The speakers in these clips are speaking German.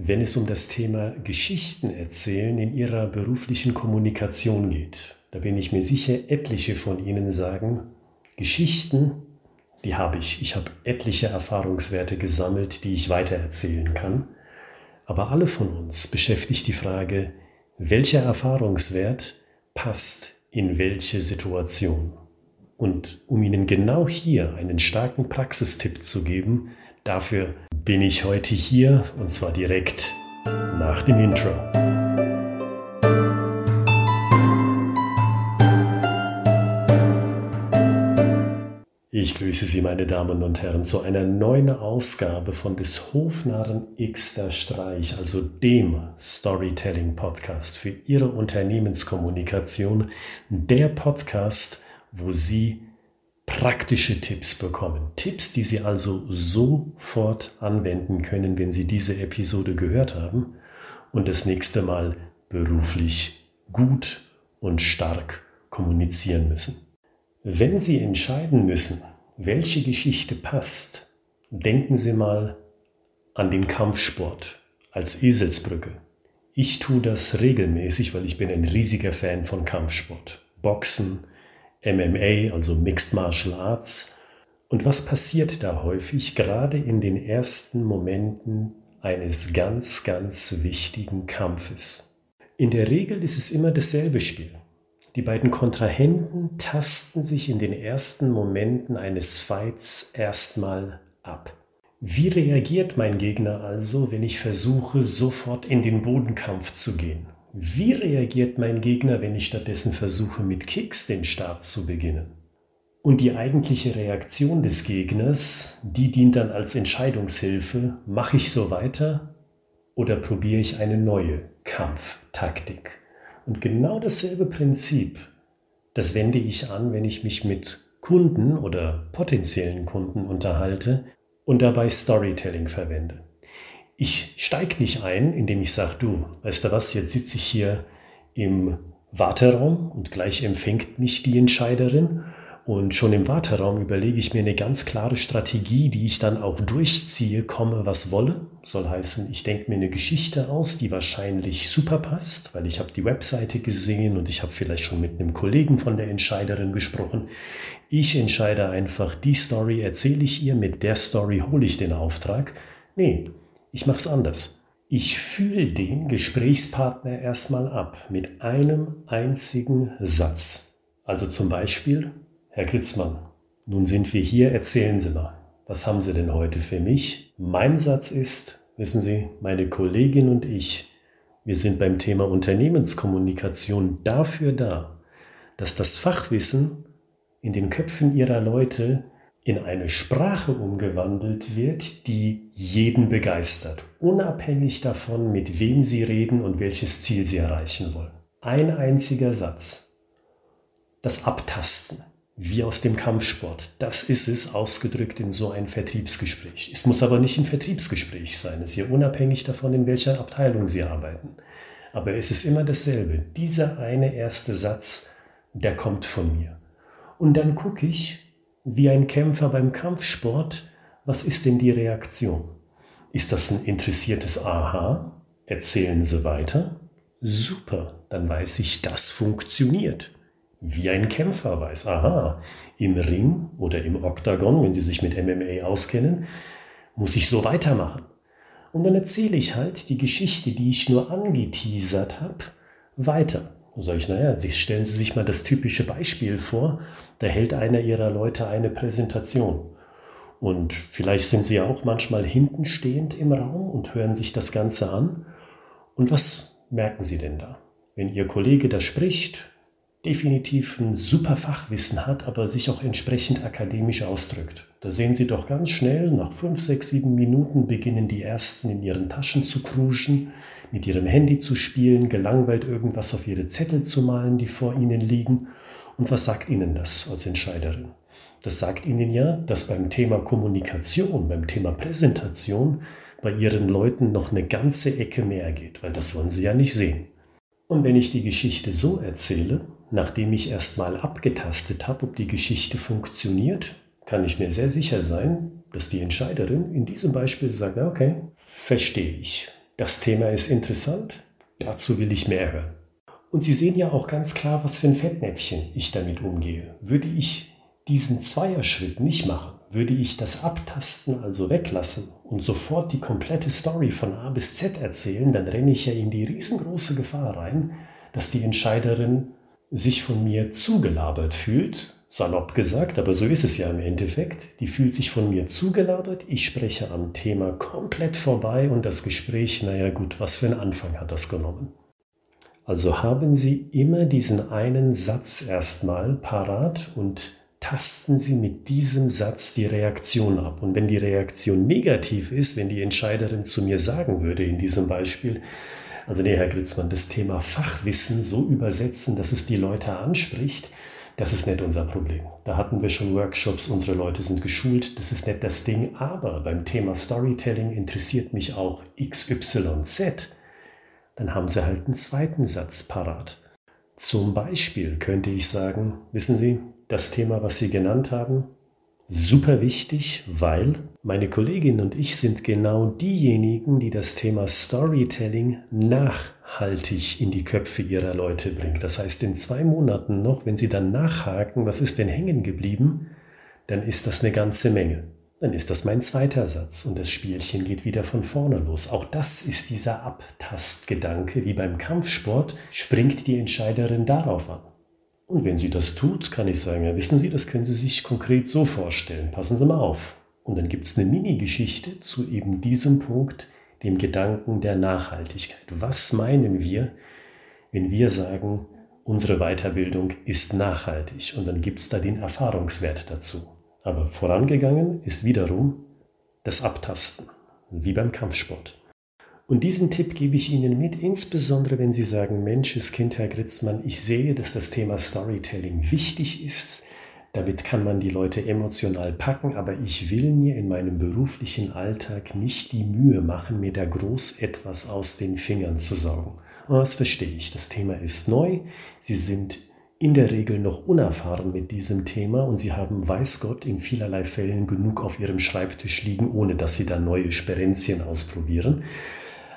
wenn es um das Thema Geschichten erzählen in Ihrer beruflichen Kommunikation geht. Da bin ich mir sicher, etliche von Ihnen sagen, Geschichten, die habe ich. Ich habe etliche Erfahrungswerte gesammelt, die ich weitererzählen kann. Aber alle von uns beschäftigt die Frage, welcher Erfahrungswert passt in welche Situation. Und um Ihnen genau hier einen starken Praxistipp zu geben, dafür bin ich heute hier und zwar direkt nach dem Intro. Ich grüße Sie, meine Damen und Herren, zu einer neuen Ausgabe von des Hofnarren Xter Streich, also dem Storytelling Podcast für Ihre Unternehmenskommunikation. Der Podcast, wo Sie praktische Tipps bekommen. Tipps, die Sie also sofort anwenden können, wenn Sie diese Episode gehört haben und das nächste Mal beruflich gut und stark kommunizieren müssen. Wenn Sie entscheiden müssen, welche Geschichte passt, denken Sie mal an den Kampfsport als Eselsbrücke. Ich tue das regelmäßig, weil ich bin ein riesiger Fan von Kampfsport. Boxen, MMA, also Mixed Martial Arts. Und was passiert da häufig, gerade in den ersten Momenten eines ganz, ganz wichtigen Kampfes? In der Regel ist es immer dasselbe Spiel. Die beiden Kontrahenten tasten sich in den ersten Momenten eines Fights erstmal ab. Wie reagiert mein Gegner also, wenn ich versuche, sofort in den Bodenkampf zu gehen? Wie reagiert mein Gegner, wenn ich stattdessen versuche, mit Kicks den Start zu beginnen? Und die eigentliche Reaktion des Gegners, die dient dann als Entscheidungshilfe, mache ich so weiter oder probiere ich eine neue Kampftaktik? Und genau dasselbe Prinzip, das wende ich an, wenn ich mich mit Kunden oder potenziellen Kunden unterhalte und dabei Storytelling verwende. Ich steige nicht ein, indem ich sage, du, weißt du was, jetzt sitze ich hier im Warteraum und gleich empfängt mich die Entscheiderin. Und schon im Warteraum überlege ich mir eine ganz klare Strategie, die ich dann auch durchziehe, komme was wolle. Soll heißen, ich denke mir eine Geschichte aus, die wahrscheinlich super passt, weil ich habe die Webseite gesehen und ich habe vielleicht schon mit einem Kollegen von der Entscheiderin gesprochen. Ich entscheide einfach, die Story erzähle ich ihr, mit der Story hole ich den Auftrag. Nee, ich mache es anders. Ich fühle den Gesprächspartner erstmal ab mit einem einzigen Satz. Also zum Beispiel, Herr Kritzmann, nun sind wir hier, erzählen Sie mal, was haben Sie denn heute für mich? Mein Satz ist, wissen Sie, meine Kollegin und ich, wir sind beim Thema Unternehmenskommunikation dafür da, dass das Fachwissen in den Köpfen Ihrer Leute in eine Sprache umgewandelt wird, die jeden begeistert, unabhängig davon, mit wem Sie reden und welches Ziel Sie erreichen wollen. Ein einziger Satz. Das Abtasten, wie aus dem Kampfsport, das ist es ausgedrückt in so ein Vertriebsgespräch. Es muss aber nicht ein Vertriebsgespräch sein, es ist ja unabhängig davon, in welcher Abteilung Sie arbeiten. Aber es ist immer dasselbe. Dieser eine erste Satz, der kommt von mir. Und dann gucke ich, wie ein Kämpfer beim Kampfsport, was ist denn die Reaktion? Ist das ein interessiertes Aha? Erzählen Sie weiter? Super, dann weiß ich, das funktioniert. Wie ein Kämpfer weiß, aha, im Ring oder im Oktagon, wenn Sie sich mit MMA auskennen, muss ich so weitermachen. Und dann erzähle ich halt die Geschichte, die ich nur angeteasert habe, weiter. Dann sage ich, naja, stellen Sie sich mal das typische Beispiel vor, da hält einer Ihrer Leute eine Präsentation. Und vielleicht sind Sie ja auch manchmal hinten stehend im Raum und hören sich das Ganze an. Und was merken Sie denn da? Wenn Ihr Kollege da spricht, definitiv ein super Fachwissen hat, aber sich auch entsprechend akademisch ausdrückt. Da sehen Sie doch ganz schnell, nach fünf, sechs, sieben Minuten beginnen die Ersten in ihren Taschen zu kruschen, mit ihrem Handy zu spielen, gelangweilt irgendwas auf ihre Zettel zu malen, die vor ihnen liegen. Und was sagt ihnen das als Entscheiderin? Das sagt ihnen ja, dass beim Thema Kommunikation, beim Thema Präsentation bei ihren Leuten noch eine ganze Ecke mehr geht, weil das wollen sie ja nicht sehen. Und wenn ich die Geschichte so erzähle, nachdem ich erstmal abgetastet habe, ob die Geschichte funktioniert, kann ich mir sehr sicher sein, dass die Entscheiderin in diesem Beispiel sagt, okay, verstehe ich das Thema ist interessant, dazu will ich mehr hören. Und Sie sehen ja auch ganz klar, was für ein Fettnäpfchen ich damit umgehe. Würde ich diesen Zweierschritt nicht machen, würde ich das Abtasten also weglassen und sofort die komplette Story von A bis Z erzählen, dann renne ich ja in die riesengroße Gefahr rein, dass die Entscheiderin sich von mir zugelabert fühlt, salopp gesagt, aber so ist es ja im Endeffekt. Die fühlt sich von mir zugelabert, ich spreche am Thema komplett vorbei und das Gespräch, naja gut, was für einen Anfang hat das genommen? Also haben Sie immer diesen einen Satz erstmal parat und tasten Sie mit diesem Satz die Reaktion ab. Und wenn die Reaktion negativ ist, wenn die Entscheiderin zu mir sagen würde in diesem Beispiel, also nee, Herr Gritzmann, das Thema Fachwissen so übersetzen, dass es die Leute anspricht, das ist nicht unser Problem. Da hatten wir schon Workshops, unsere Leute sind geschult, das ist nicht das Ding. Aber beim Thema Storytelling interessiert mich auch XYZ. Dann haben sie halt einen zweiten Satz parat. Zum Beispiel könnte ich sagen, wissen Sie, das Thema, was Sie genannt haben, super wichtig, weil meine Kollegin und ich sind genau diejenigen, die das Thema Storytelling nachhaltig in die Köpfe ihrer Leute bringt. Das heißt, in zwei Monaten noch, wenn Sie dann nachhaken, was ist denn hängen geblieben, dann ist das eine ganze Menge. Dann ist das mein zweiter Satz und das Spielchen geht wieder von vorne los. Auch das ist dieser Abtastgedanke, wie beim Kampfsport, springt die Entscheiderin darauf an. Und wenn sie das tut, kann ich sagen, ja, wissen Sie, das können Sie sich konkret so vorstellen. Passen Sie mal auf. Und dann gibt es eine Mini-Geschichte zu eben diesem Punkt, dem Gedanken der Nachhaltigkeit. Was meinen wir, wenn wir sagen, unsere Weiterbildung ist nachhaltig? Und dann gibt es da den Erfahrungswert dazu. Aber vorangegangen ist wiederum das Abtasten, wie beim Kampfsport. Und diesen Tipp gebe ich Ihnen mit, insbesondere wenn Sie sagen, Mensch, Kind, Herr Gritzmann, ich sehe, dass das Thema Storytelling wichtig ist. Damit kann man die Leute emotional packen, aber ich will mir in meinem beruflichen Alltag nicht die Mühe machen, mir da groß etwas aus den Fingern zu saugen. Aber das verstehe ich. Das Thema ist neu. Sie sind in der Regel noch unerfahren mit diesem Thema und sie haben, weiß Gott, in vielerlei Fällen genug auf ihrem Schreibtisch liegen, ohne dass sie da neue Sperenzien ausprobieren.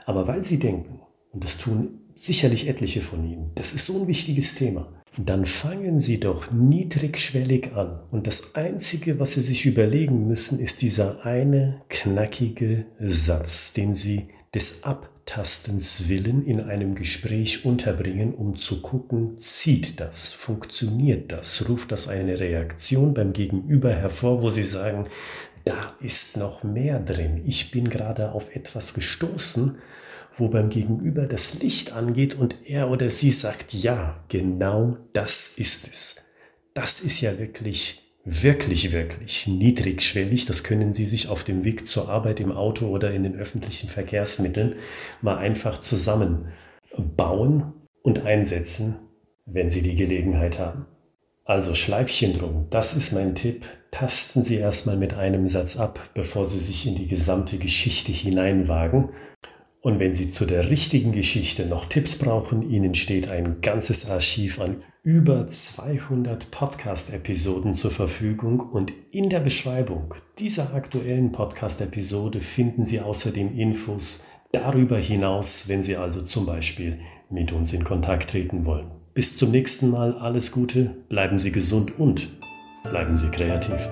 Aber weil sie denken, und das tun sicherlich etliche von ihnen, das ist so ein wichtiges Thema, dann fangen Sie doch niedrigschwellig an. Und das Einzige, was Sie sich überlegen müssen, ist dieser eine knackige Satz, den Sie des Abtastens willen in einem Gespräch unterbringen, um zu gucken, zieht das, funktioniert das, ruft das eine Reaktion beim Gegenüber hervor, wo Sie sagen, da ist noch mehr drin. Ich bin gerade auf etwas gestoßen, wo beim Gegenüber das Licht angeht und er oder sie sagt, ja, genau das ist es. Das ist ja wirklich, wirklich, wirklich niedrigschwellig. Das können Sie sich auf dem Weg zur Arbeit im Auto oder in den öffentlichen Verkehrsmitteln mal einfach zusammenbauen und einsetzen, wenn Sie die Gelegenheit haben. Also Schleifchen drum, das ist mein Tipp. Tasten Sie erstmal mit einem Satz ab, bevor Sie sich in die gesamte Geschichte hineinwagen und wenn Sie zu der richtigen Geschichte noch Tipps brauchen, Ihnen steht ein ganzes Archiv an über 200 Podcast-Episoden zur Verfügung und in der Beschreibung dieser aktuellen Podcast-Episode finden Sie außerdem Infos darüber hinaus, wenn Sie also zum Beispiel mit uns in Kontakt treten wollen. Bis zum nächsten Mal alles Gute, bleiben Sie gesund und bleiben Sie kreativ.